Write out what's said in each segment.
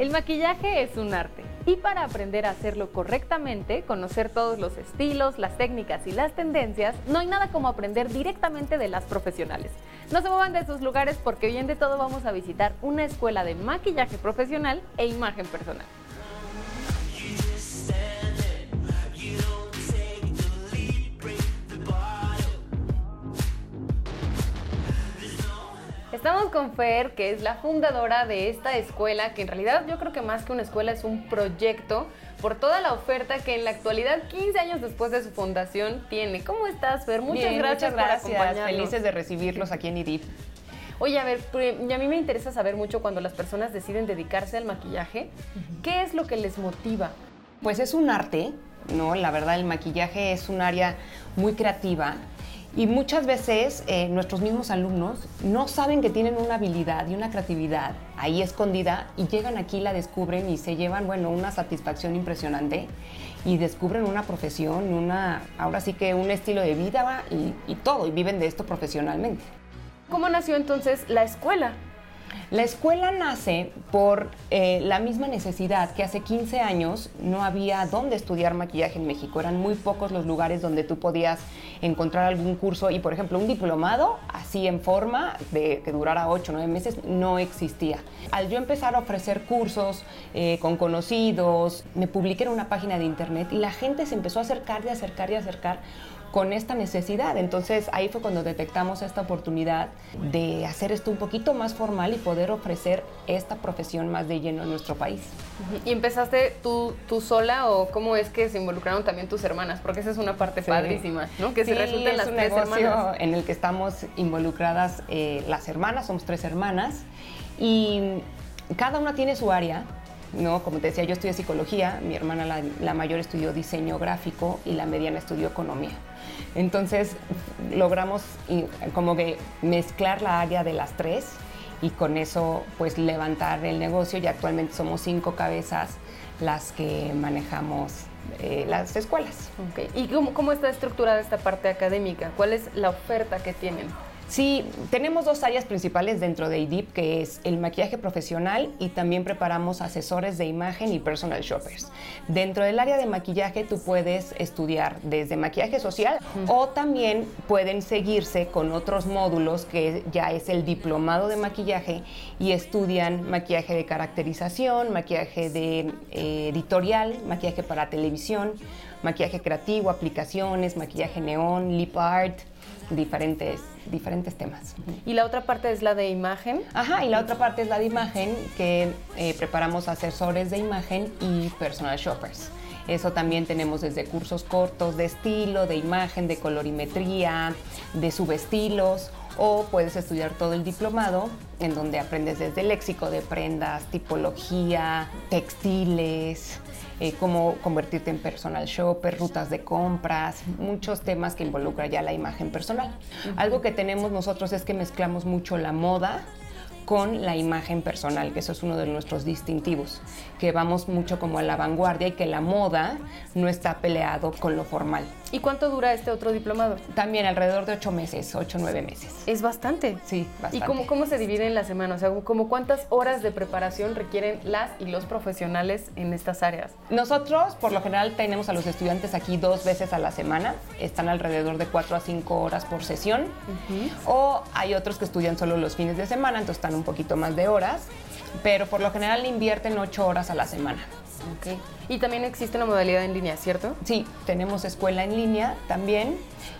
El maquillaje es un arte y para aprender a hacerlo correctamente, conocer todos los estilos, las técnicas y las tendencias, no hay nada como aprender directamente de las profesionales. No se muevan de sus lugares porque bien de todo vamos a visitar una escuela de maquillaje profesional e imagen personal. Estamos con Fer, que es la fundadora de esta escuela, que en realidad yo creo que más que una escuela es un proyecto por toda la oferta que en la actualidad, 15 años después de su fundación, tiene. ¿Cómo estás, Fer? Muchas gracias, muchas gracias. Felices de recibirlos aquí en IDIP. Oye, a ver, a mí me interesa saber mucho cuando las personas deciden dedicarse al maquillaje, ¿qué es lo que les motiva? Pues es un arte, ¿no? La verdad, el maquillaje es un área muy creativa y muchas veces eh, nuestros mismos alumnos no saben que tienen una habilidad y una creatividad ahí escondida y llegan aquí, la descubren y se llevan, bueno, una satisfacción impresionante y descubren una profesión, una, ahora sí que un estilo de vida y, y todo, y viven de esto profesionalmente. ¿Cómo nació entonces la escuela? La escuela nace por eh, la misma necesidad que hace 15 años no había dónde estudiar maquillaje en México. Eran muy pocos los lugares donde tú podías encontrar algún curso y, por ejemplo, un diplomado así en forma de que durara 8 o 9 meses no existía. Al yo empezar a ofrecer cursos eh, con conocidos, me publiqué en una página de internet y la gente se empezó a acercar y acercar y acercar con esta necesidad. Entonces ahí fue cuando detectamos esta oportunidad de hacer esto un poquito más formal y poder ofrecer esta profesión más de lleno en nuestro país. ¿Y empezaste tú, tú sola o cómo es que se involucraron también tus hermanas? Porque esa es una parte padrísima, ¿no? Que sí, se resulten las un tres hermanas. En el que estamos involucradas eh, las hermanas, somos tres hermanas y cada una tiene su área ¿no? Como te decía, yo estudié psicología, mi hermana la, mayor estudió diseño gráfico y la mediana estudió economía. Entonces logramos como que mezclar la área de las tres y con eso pues levantar el negocio y actualmente somos cinco cabezas las que manejamos eh, las escuelas. ¿Y cómo, cómo está estructurada esta parte académica? ¿Cuál es la oferta que tienen? Sí, tenemos dos áreas principales dentro de IDIP, que es el maquillaje profesional y también preparamos asesores de imagen y personal shoppers. Dentro del área de maquillaje tú puedes estudiar desde maquillaje social o también pueden seguirse con otros módulos que ya es el diplomado de maquillaje y estudian maquillaje de caracterización, maquillaje de eh, editorial, maquillaje para televisión, maquillaje creativo, aplicaciones, maquillaje neón, lip art, diferentes, diferentes temas. ¿Y la otra parte es la de imagen? Ajá, y la otra parte es la de imagen, que eh, preparamos asesores de imagen y personal shoppers. Eso también tenemos desde cursos cortos de estilo, de imagen, de colorimetría, de subestilos, o puedes estudiar todo el diplomado en donde aprendes desde léxico de prendas, tipología, textiles, eh, cómo convertirte en personal shopper, rutas de compras, muchos temas que involucran ya la imagen personal. Algo que tenemos nosotros es que mezclamos mucho la moda con la imagen personal, que eso es uno de nuestros distintivos, que vamos mucho como a la vanguardia y que la moda no está peleado con lo formal. ¿Y cuánto dura este otro diplomado? También alrededor de ocho meses, ocho o nueve meses. Es bastante. Sí, bastante. ¿Y cómo, cómo se divide en la semana? O sea, ¿cómo cuántas horas de preparación requieren las y los profesionales en estas áreas? Nosotros, por lo general, tenemos a los estudiantes aquí dos veces a la semana. Están alrededor de cuatro a cinco horas por sesión. O hay otros que estudian solo los fines de semana, entonces están un poquito más de horas. Pero por lo general invierten ocho horas a la semana. Okay. Y también existe una modalidad en línea, ¿cierto? Sí, tenemos escuela en línea también,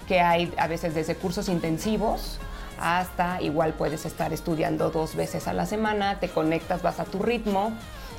que hay a veces desde cursos intensivos hasta igual puedes estar estudiando dos veces a la semana, te conectas, vas a tu ritmo.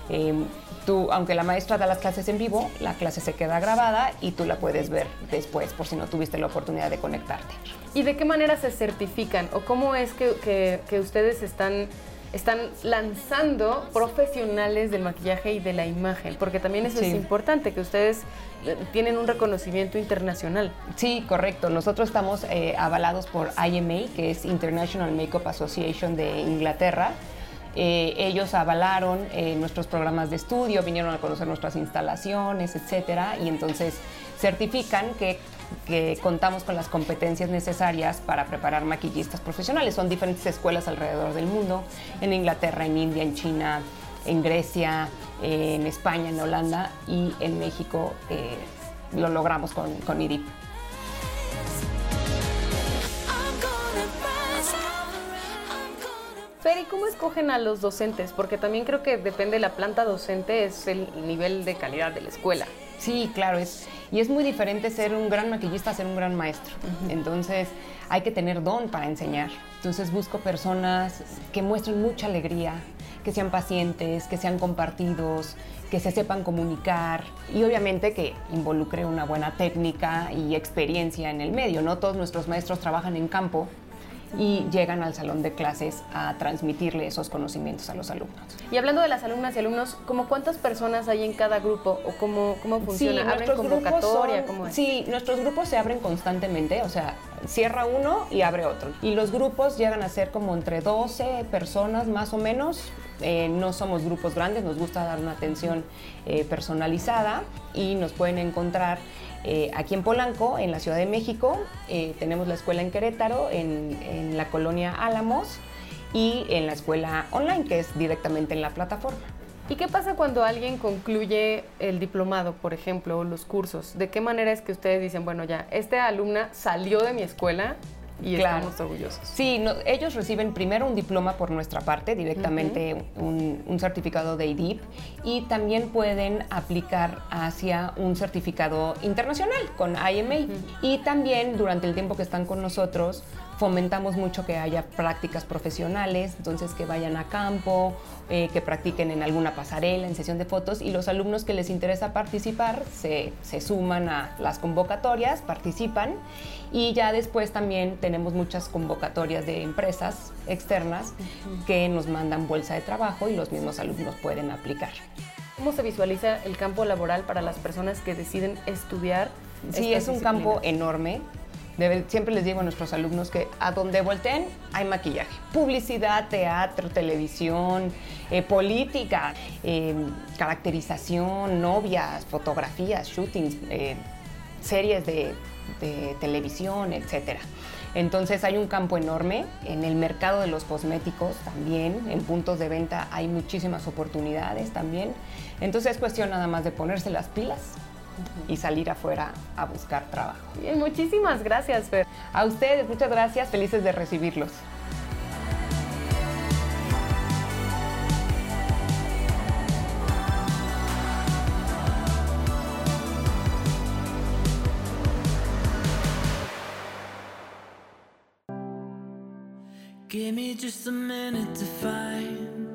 Em, tú, aunque la maestra da las clases en vivo, la clase se queda grabada y tú la puedes ver después por si no tuviste la oportunidad de conectarte. ¿Y de qué manera se certifican o cómo es que, que ustedes están están lanzando profesionales del maquillaje y de la imagen, porque también eso es importante, que ustedes eh, tienen un reconocimiento internacional. Sí, correcto. Nosotros estamos eh, avalados por IMA, que es International Makeup Association de Inglaterra. Eh, ellos avalaron nuestros programas de estudio, vinieron a conocer nuestras instalaciones, etcétera, y entonces certifican que contamos con las competencias necesarias para preparar maquillistas profesionales. Son diferentes escuelas alrededor del mundo, en Inglaterra, en India, en China, en Grecia, en España, en Holanda y en México eh, lo logramos con IDIP. Fer, ¿y cómo escogen a los docentes? Porque también creo que depende de la planta docente, es el nivel de calidad de la escuela. Sí, claro, es, y es muy diferente ser un gran maquillista a ser un gran maestro. Entonces, hay que tener don para enseñar. Entonces, busco personas que muestren mucha alegría, que sean pacientes, que sean compartidos, que se sepan comunicar y obviamente que involucre una buena técnica y experiencia en el medio. No todos nuestros maestros trabajan en campo y llegan al salón de clases a transmitirle esos conocimientos a los alumnos. Y hablando de las alumnas y alumnos, ¿cómo cuántas personas hay en cada grupo o cómo, cómo funciona? Sí, ¿Abren convocatoria? Sí, nuestros grupos se abren constantemente, o sea, cierra uno y abre otro. Y los grupos llegan a ser como entre 12 personas más o menos. Eh, no somos grupos grandes, nos gusta dar una atención eh, personalizada y nos pueden encontrar eh, aquí en Polanco, en la Ciudad de México, eh, tenemos la escuela en Querétaro, en, la colonia Álamos y en la escuela online, que es directamente en la plataforma. ¿Y qué pasa cuando alguien concluye el diplomado, por ejemplo, o los cursos? ¿De qué manera es que ustedes dicen, bueno, ya, esta alumna salió de mi escuela y estamos orgullosos. Sí, ellos reciben primero un diploma por nuestra parte, directamente un, certificado de IDIP, y también pueden aplicar hacia un certificado internacional con IMA. Y también durante el tiempo que están con nosotros, fomentamos mucho que haya prácticas profesionales, entonces que vayan a campo, eh, que practiquen en alguna pasarela, en sesión de fotos, y los alumnos que les interesa participar se, se suman a las convocatorias, participan, y ya después también tenemos muchas convocatorias de empresas externas que nos mandan bolsa de trabajo y los mismos alumnos pueden aplicar. ¿Cómo se visualiza el campo laboral para las personas que deciden estudiar? Sí, es un campo enorme siempre les digo a nuestros alumnos que a donde volteen hay maquillaje. Publicidad, teatro, televisión, eh, política, eh, caracterización, novias, fotografías, shootings, eh, series de, de televisión, etc. Entonces hay un campo enorme. En el mercado de los cosméticos también, en puntos de venta hay muchísimas oportunidades también. Entonces es cuestión nada más de ponerse las pilas y salir afuera a buscar trabajo. Bien, muchísimas gracias, Fer. A ustedes, muchas gracias, felices de recibirlos. Give me just a minute to find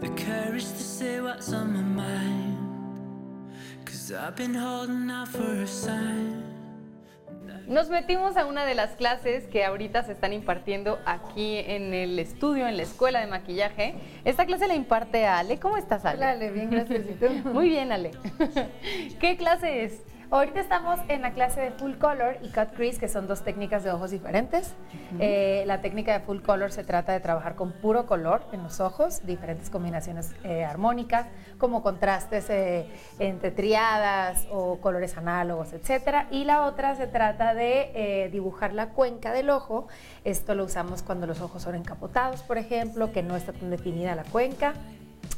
the courage to say what's on my mind. Nos metimos a una de las clases que ahorita se están impartiendo aquí en el estudio, en la escuela de maquillaje. Esta clase la imparte Ale. ¿Cómo estás, Ale? Hola, Ale, bien, gracias. ¿Y tú? Muy bien, Ale. ¿Qué clase es? Ahorita estamos en la clase de Full Color y Cut Crease, que son dos técnicas de ojos diferentes. Eh, la técnica de Full Color se trata de trabajar con puro color en los ojos, diferentes combinaciones eh, armónicas, como contrastes eh, entre triadas o colores análogos, etc. Y la otra se trata de dibujar la cuenca del ojo. Esto lo usamos cuando los ojos son encapotados, por ejemplo, que no está tan definida la cuenca.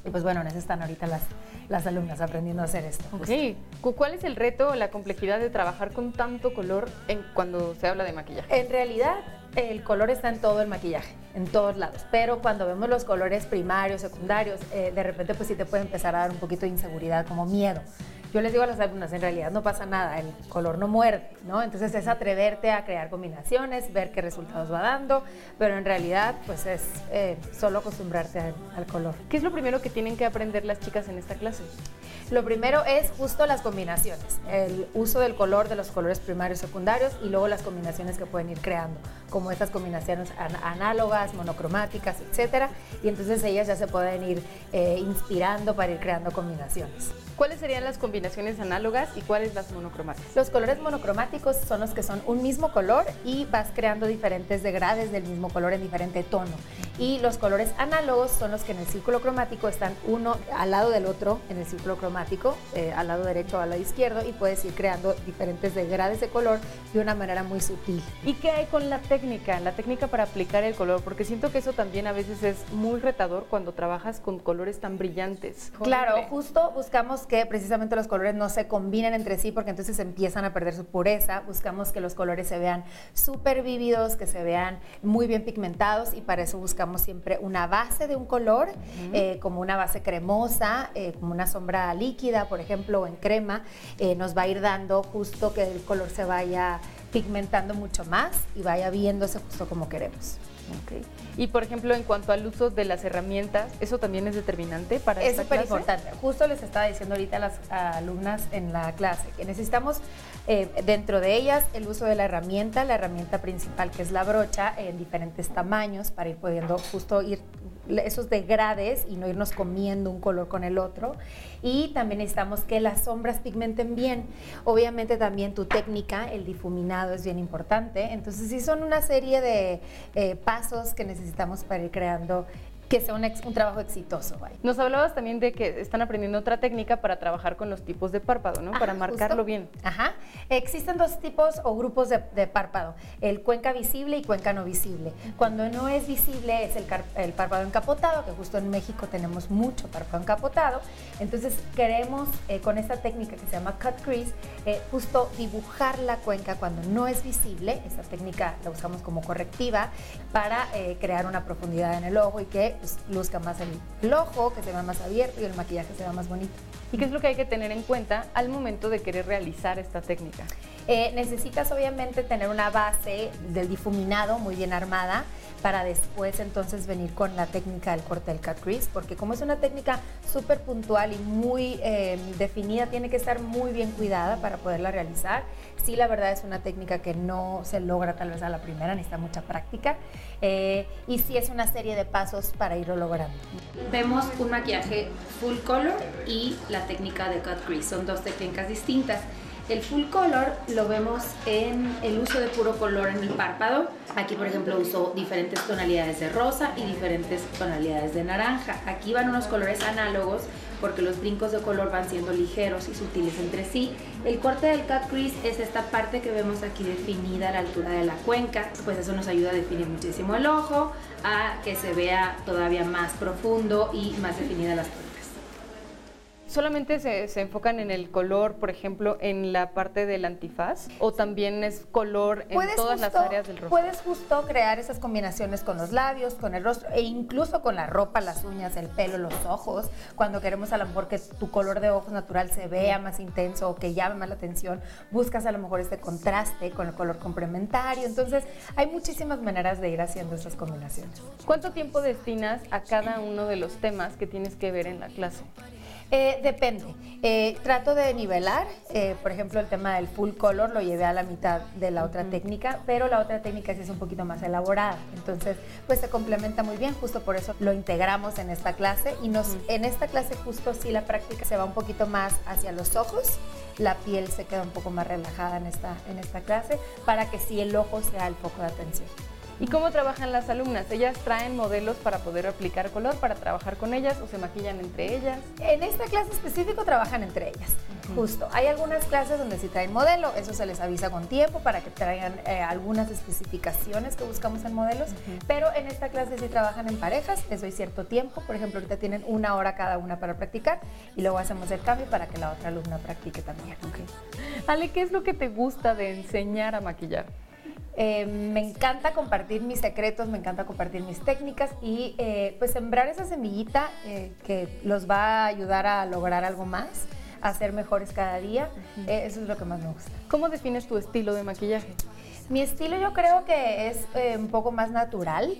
Y pues bueno, en eso están ahorita las, las alumnas aprendiendo a hacer esto. Ok. ¿Cuál es el reto o la complejidad de trabajar con tanto color en, cuando se habla de maquillaje? En realidad, el color está en todo el maquillaje, en todos lados. Pero cuando vemos los colores primarios, secundarios, eh, de repente pues sí te puede empezar a dar un poquito de inseguridad, como miedo. Yo les digo a las alumnas, en realidad no pasa nada, el color no muerde, ¿no? Entonces es atreverte a crear combinaciones, ver qué resultados va dando, pero en realidad pues es eh, solo acostumbrarte al, color. ¿Qué es lo primero que tienen que aprender las chicas en esta clase? Lo primero es justo las combinaciones, el uso del color de los colores primarios secundarios y luego las combinaciones que pueden ir creando, como estas combinaciones análogas, monocromáticas, etcétera, y entonces ellas ya se pueden ir eh, inspirando para ir creando combinaciones. ¿Cuáles serían las combinaciones análogas y cuáles las monocromáticas? Los colores monocromáticos son los que son un mismo color y vas creando diferentes degrades del mismo color en diferente tono. Y los colores análogos son los que en el círculo cromático están uno al lado del otro en el círculo cromático, eh, al lado derecho o al lado izquierdo, y puedes ir creando diferentes degrades de color de una manera muy sutil. ¿Y qué hay con la técnica? La técnica para aplicar el color, porque siento que eso también a veces es muy retador cuando trabajas con colores tan brillantes. Claro, justo buscamos que precisamente los colores no se combinen entre sí porque entonces empiezan a perder su pureza. Buscamos que los colores se vean súper vívidos, que se vean muy bien pigmentados y para eso buscamos siempre una base de un color, eh, como una base cremosa, eh, como una sombra líquida, por ejemplo, o en crema, eh, nos va a ir dando justo que el color se vaya pigmentando mucho más y vaya viéndose justo como queremos. Y por ejemplo, en cuanto al uso de las herramientas, ¿eso también es determinante para Es súper importante. Justo les estaba diciendo ahorita a las alumnas en la clase que necesitamos eh, dentro de ellas el uso de la herramienta, la herramienta principal que es la brocha en diferentes tamaños para ir pudiendo justo ir esos degrades y no irnos comiendo un color con el otro. Y también necesitamos que las sombras pigmenten bien. Obviamente también tu técnica, el difuminado es bien importante. Entonces sí son una serie de eh, pasos que necesitamos para ir creando que sea un, trabajo exitoso. Nos hablabas también de que están aprendiendo otra técnica para trabajar con los tipos de párpado, ¿no? para marcarlo bien. Ajá. Existen dos tipos o grupos de, párpado, el cuenca visible y cuenca no visible. Cuando no es visible es el, párpado encapotado, que justo en México tenemos mucho párpado encapotado. Entonces queremos eh, con esta técnica que se llama cut crease, eh, justo dibujar la cuenca cuando no es visible. Esta técnica la usamos como correctiva para eh, crear una profundidad en el ojo y que pues, luzca más el, ojo, que se vea más abierto y el maquillaje se vea más bonito. ¿Y qué es lo que hay que tener en cuenta al momento de querer realizar esta técnica? Eh, necesitas obviamente tener una base del difuminado muy bien armada para después entonces venir con la técnica del corte del cut crease, porque como es una técnica súper puntual y muy eh, definida, tiene que estar muy bien cuidada para poderla realizar. Sí, la verdad es una técnica que no se logra tal vez a la primera, necesita mucha práctica. Eh, y sí es una serie de pasos para irlo logrando. Vemos un maquillaje full color y la técnica de cut crease. Son dos técnicas distintas. El full color lo vemos en el uso de puro color en el párpado. Aquí, por ejemplo, uso diferentes tonalidades de rosa y diferentes tonalidades de naranja. Aquí van unos colores análogos porque los brincos de color van siendo ligeros y sutiles entre sí. El corte del cut crease es esta parte que vemos aquí definida a la altura de la cuenca, pues eso nos ayuda a definir muchísimo el ojo, a que se vea todavía más profundo y más definida las ¿Solamente se, enfocan en el color, por ejemplo, en la parte del antifaz? ¿O también es color en todas las áreas del rostro? Puedes justo crear esas combinaciones con los labios, con el rostro e incluso con la ropa, las uñas, el pelo, los ojos. Cuando queremos a lo mejor que tu color de ojos natural se vea más intenso o que llame más la atención, buscas a lo mejor este contraste con el color complementario. Entonces, hay muchísimas maneras de ir haciendo esas combinaciones. ¿Cuánto tiempo destinas a cada uno de los temas que tienes que ver en la clase? Eh, depende. Eh, trato de nivelar. Eh, por ejemplo, el tema del full color lo llevé a la mitad de la otra técnica, pero la otra técnica sí es un poquito más elaborada. Entonces, pues se complementa muy bien. Justo por eso lo integramos en esta clase. Y nos, en esta clase justo sí la práctica se va un poquito más hacia los ojos. La piel se queda un poco más relajada en esta, en esta clase para que sí el ojo sea el foco de atención. ¿Y cómo trabajan las alumnas? ¿Ellas traen modelos para poder aplicar color, para trabajar con ellas o se maquillan entre ellas? En esta clase específico trabajan entre ellas, justo. Hay algunas clases donde sí traen modelo, eso se les avisa con tiempo para que traigan eh, algunas especificaciones que buscamos en modelos, pero en esta clase sí trabajan en parejas, les doy cierto tiempo, por ejemplo, ahorita tienen una hora cada una para practicar y luego hacemos el cambio para que la otra alumna practique también. Ale, ¿qué es lo que te gusta de enseñar a maquillar? Eh, me encanta compartir mis secretos, me encanta compartir mis técnicas y eh, pues sembrar esa semillita eh, que los va a ayudar a lograr algo más, a ser mejores cada día. eso es lo que más me gusta. ¿Cómo defines tu estilo de maquillaje? Mi estilo yo creo que es un poco más natural.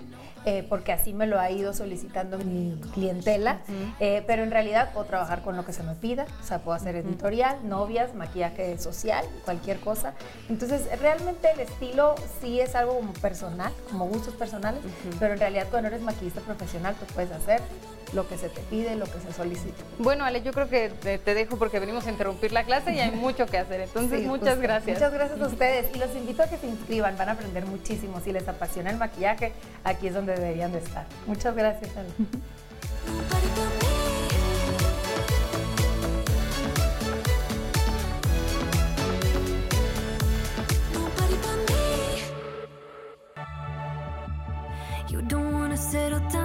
Eh, porque así me lo ha ido solicitando mi clientela, eh, pero en realidad puedo trabajar con lo que se me pida, o sea, puedo hacer editorial, novias, maquillaje social, cualquier cosa. Entonces, realmente el estilo sí es algo como personal, como gustos personales, pero en realidad cuando eres maquillista profesional, tú puedes hacer lo que se te pide, lo que se solicita. Bueno, Ale, yo creo que te, dejo porque venimos a interrumpir la clase y hay mucho que hacer. Entonces, muchas gracias. Muchas gracias a ustedes y los invito a que se inscriban, van a aprender muchísimo. Si les apasiona el maquillaje, aquí es donde donde deberían de estar. Muchas gracias, Ale. You don't wanna settle down.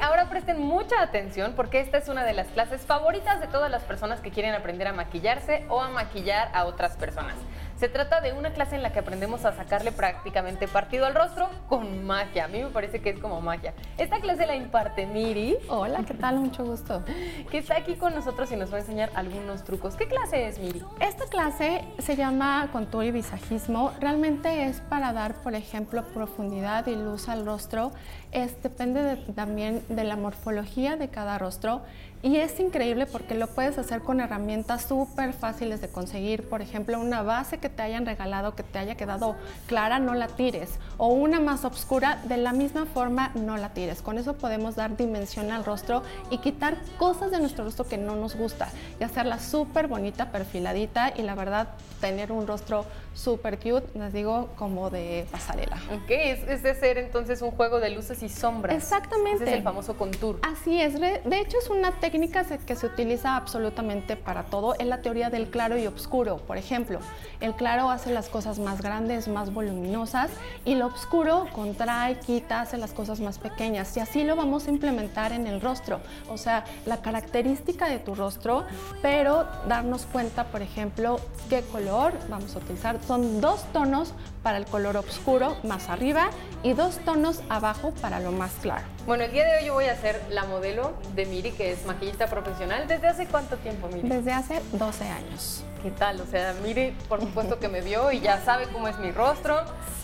Ahora presten mucha atención porque esta es una de las clases favoritas de todas las personas que quieren aprender a maquillarse o a maquillar a otras personas. Se trata de una clase en la que aprendemos a sacarle prácticamente partido al rostro con magia. A mí me parece que es como magia. Esta clase la imparte Miri, Hola, ¿qué tal? Mucho gusto. que está aquí con nosotros y nos va a enseñar algunos trucos. ¿Qué clase es Miri? Esta clase se llama contour y visajismo. Realmente es para dar, por ejemplo, profundidad y luz al rostro. Es, depende de- también de la morfología de cada rostro. Y es increíble porque lo puedes hacer con herramientas súper fáciles de conseguir. Por ejemplo, una base que te hayan regalado, que te haya quedado clara, no la tires. O una más oscura, de la misma forma, no la tires. Con eso podemos dar dimensión al rostro y quitar cosas de nuestro rostro que no nos gusta. Y hacerla súper bonita, perfiladita y la verdad, tener un rostro súper cute, les digo, como de pasarela. Ok, es, es de ser entonces un juego de luces y sombras. Exactamente. Ese es el famoso contour. Así es, de hecho es una técnica se- que se utiliza absolutamente para todo. Es la teoría del claro y oscuro. Por ejemplo, el claro hace las cosas más grandes, más voluminosas y lo oscuro contrae, quita, hace las cosas más pequeñas. Y así lo vamos a implementar en el rostro. O sea, la característica de tu rostro, pero darnos cuenta, por ejemplo, qué color vamos a utilizar. Son dos tonos para el color oscuro más arriba y dos tonos abajo para lo más claro. Bueno, el día de hoy yo voy a ser la modelo de Miri, que es maquillista profesional. ¿Desde hace cuánto tiempo, Miri? Desde hace 12 años. ¿Qué tal? O sea, Miri, por supuesto que me vio y ya sabe cómo es mi rostro,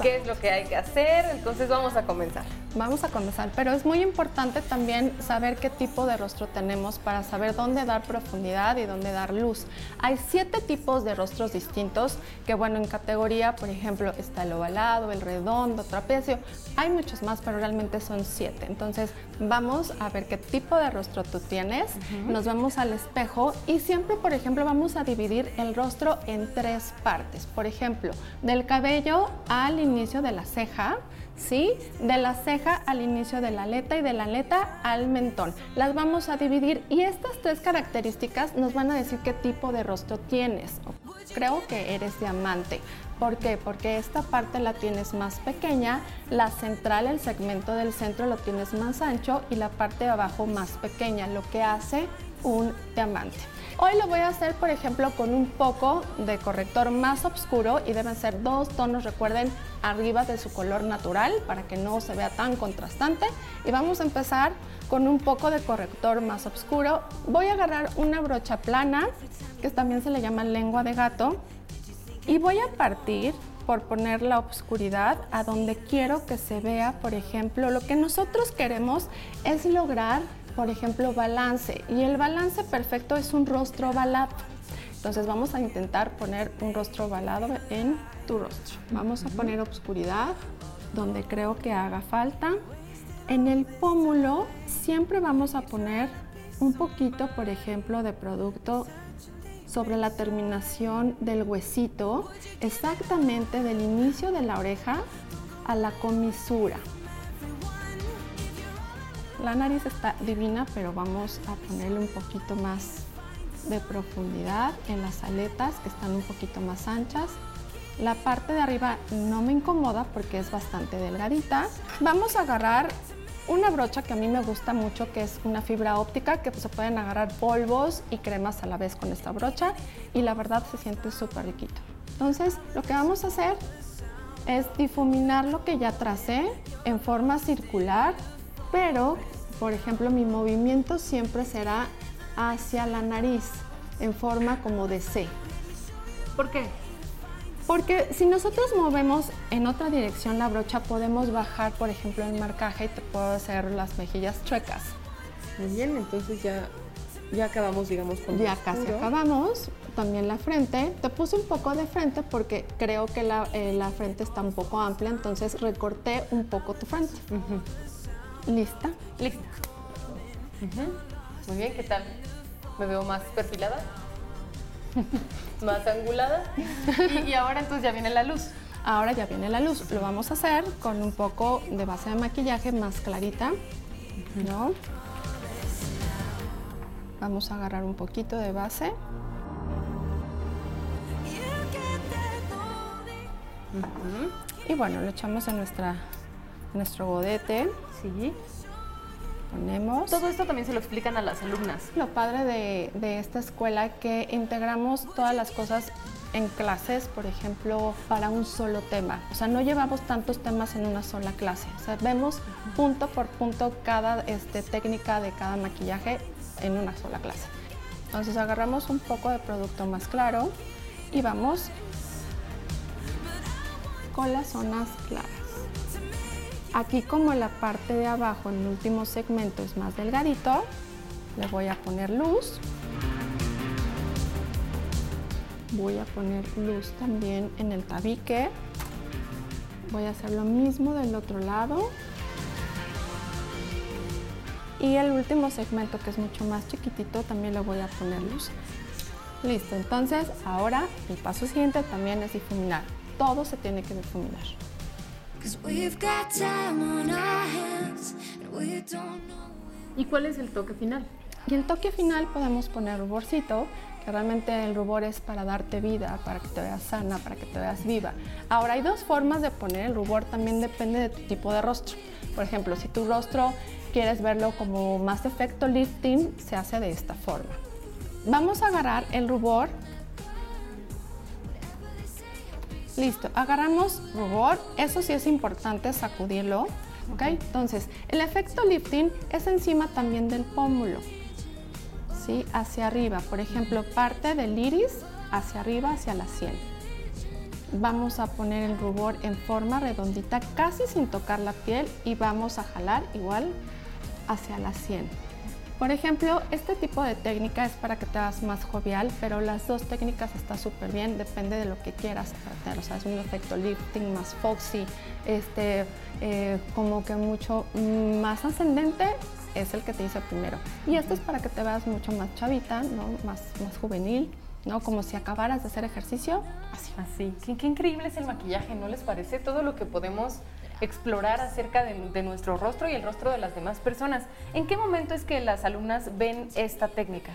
qué es lo que hay que hacer. Entonces vamos a comenzar. Vamos a comenzar, pero es muy importante también saber qué tipo de rostro tenemos para saber dónde dar profundidad y dónde dar luz. Hay siete tipos de rostros distintos que, bueno, en categoría, por ejemplo, está el ovalado, el redondo, trapecio. Hay muchos más, pero realmente son siete. Entonces, vamos a ver qué tipo de rostro tú tienes. Nos vemos al espejo y siempre, por ejemplo, vamos a dividir el rostro en tres partes. Por ejemplo, del cabello al inicio de la ceja. ¿sí? De la ceja al inicio de la aleta y de la aleta al mentón. Las vamos a dividir y estas tres características nos van a decir qué tipo de rostro tienes. Creo que eres diamante. ¿Por qué? Porque esta parte la tienes más pequeña, la central, el segmento del centro lo tienes más ancho y la parte de abajo más pequeña, lo que hace un diamante. Hoy lo voy a hacer, por ejemplo, con un poco de corrector más oscuro y deben ser dos tonos, recuerden, arriba de su color natural para que no se vea tan contrastante. Y vamos a empezar con un poco de corrector más oscuro. Voy a agarrar una brocha plana, que también se le llama lengua de gato, y voy a partir por poner la oscuridad a donde quiero que se vea, por ejemplo, lo que nosotros queremos es lograr, por ejemplo, balance. Y el balance perfecto es un rostro ovalado. Entonces vamos a intentar poner un rostro ovalado en tu rostro. Vamos a poner oscuridad donde creo que haga falta. En el pómulo siempre vamos a poner un poquito, por ejemplo, de producto sobre la terminación del huesito, exactamente del inicio de la oreja a la comisura. La nariz está divina, pero vamos a ponerle un poquito más de profundidad en las aletas, que están un poquito más anchas. La parte de arriba no me incomoda porque es bastante delgadita. Vamos a agarrar una brocha que a mí me gusta mucho, que es una fibra óptica, que se pueden agarrar polvos y cremas a la vez con esta brocha y la verdad se siente súper riquito. Entonces, lo que vamos a hacer es difuminar lo que ya tracé en forma circular, pero, por ejemplo, mi movimiento siempre será hacia la nariz, en forma como de C. ¿Por qué? Porque si nosotros movemos en otra dirección la brocha, podemos bajar, por ejemplo, el marcaje y te puedo hacer las mejillas chuecas. Muy bien, entonces ya, ya acabamos, digamos, con Ya casi acabamos. También la frente. Te puse un poco de frente porque creo que la, eh, la frente está un poco amplia, entonces recorté un poco tu frente. ¿Lista? Listo. Ujú. Muy bien, ¿qué tal? Me veo más perfilada, más angulada. Y, y ahora entonces ya viene la luz. Ahora ya viene la luz. Lo vamos a hacer con un poco de base de maquillaje más clarita, ¿no? Vamos a agarrar un poquito de base. Y bueno, lo echamos en nuestra, nuestro godete. Sí. Ponemos. Todo esto también se lo explican a las alumnas. Lo padre de, de esta escuela que integramos todas las cosas en clases, por ejemplo, para un solo tema. O sea, no llevamos tantos temas en una sola clase. O sea, vemos punto por punto cada este, técnica de cada maquillaje en una sola clase. Entonces agarramos un poco de producto más claro y vamos con las zonas claras. Aquí como la parte de abajo en el último segmento es más delgadito, le voy a poner luz. Voy a poner luz también en el tabique. Voy a hacer lo mismo del otro lado. Y el último segmento que es mucho más chiquitito también le voy a poner luz. Listo, entonces ahora el paso siguiente también es difuminar. Todo se tiene que difuminar. ¿Y cuál es el toque final? Y el toque final podemos poner ruborcito, que realmente el rubor es para darte vida, para que te veas sana, para que te veas viva. Ahora hay dos formas de poner el rubor, también depende de tu tipo de rostro. Por ejemplo, si tu rostro quieres verlo como más efecto lifting, se hace de esta forma. Vamos a agarrar el rubor. Listo, agarramos rubor, eso sí es importante sacudirlo, ¿ok? Entonces, el efecto lifting es encima también del pómulo, ¿sí? Hacia arriba, por ejemplo, parte del iris hacia arriba, hacia la sien. Vamos a poner el rubor en forma redondita, casi sin tocar la piel y vamos a jalar igual hacia la sien. Por ejemplo, este tipo de técnica es para que te hagas más jovial, pero las dos técnicas están súper bien, depende de lo que quieras hacer. O sea, es un efecto lifting más foxy, este, eh, como que mucho más ascendente es el que te hice primero. Y esto es para que te veas mucho más chavita, ¿no? más, más juvenil, ¿no? como si acabaras de hacer ejercicio, así. Así. Qué, qué increíble es el maquillaje, ¿no les parece? Todo lo que podemos explorar acerca de, nuestro rostro y el rostro de las demás personas. ¿En qué momento es que las alumnas ven esta técnica?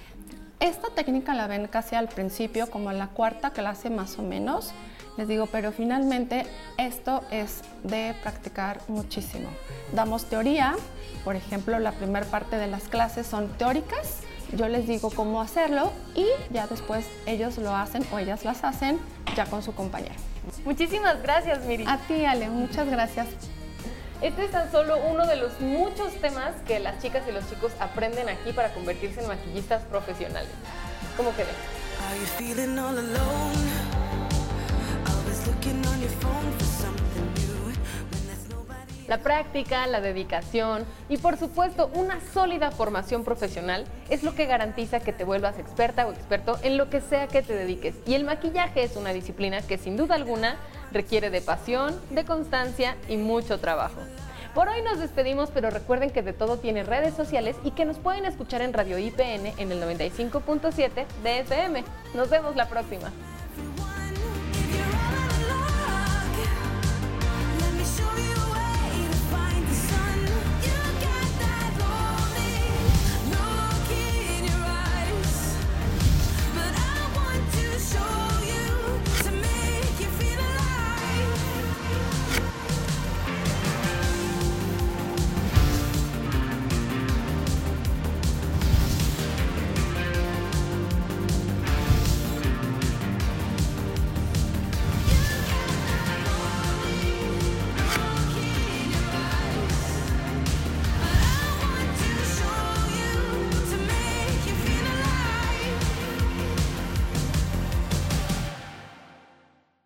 Esta técnica la ven casi al principio, como en la cuarta clase más o menos. Les digo, pero finalmente esto es de practicar muchísimo. Damos teoría, por ejemplo, la primera parte de las clases son teóricas. Yo les digo cómo hacerlo y ya después ellos lo hacen o ellas las hacen ya con su compañero. Muchísimas gracias, Miri. A ti, Ale, muchas gracias. Este es tan solo uno de los muchos temas que las chicas y los chicos aprenden aquí para convertirse en maquillistas profesionales. ¿Cómo quedé? Are you feeling all alone? Always looking on your phone La práctica, la dedicación y por supuesto una sólida formación profesional es lo que garantiza que te vuelvas experta o experto en lo que sea que te dediques. Y el maquillaje es una disciplina que sin duda alguna requiere de pasión, de constancia y mucho trabajo. Por hoy nos despedimos, pero recuerden que de todo tiene redes sociales y que nos pueden escuchar en Radio IPN en el 95.7 de FM. Nos vemos la próxima.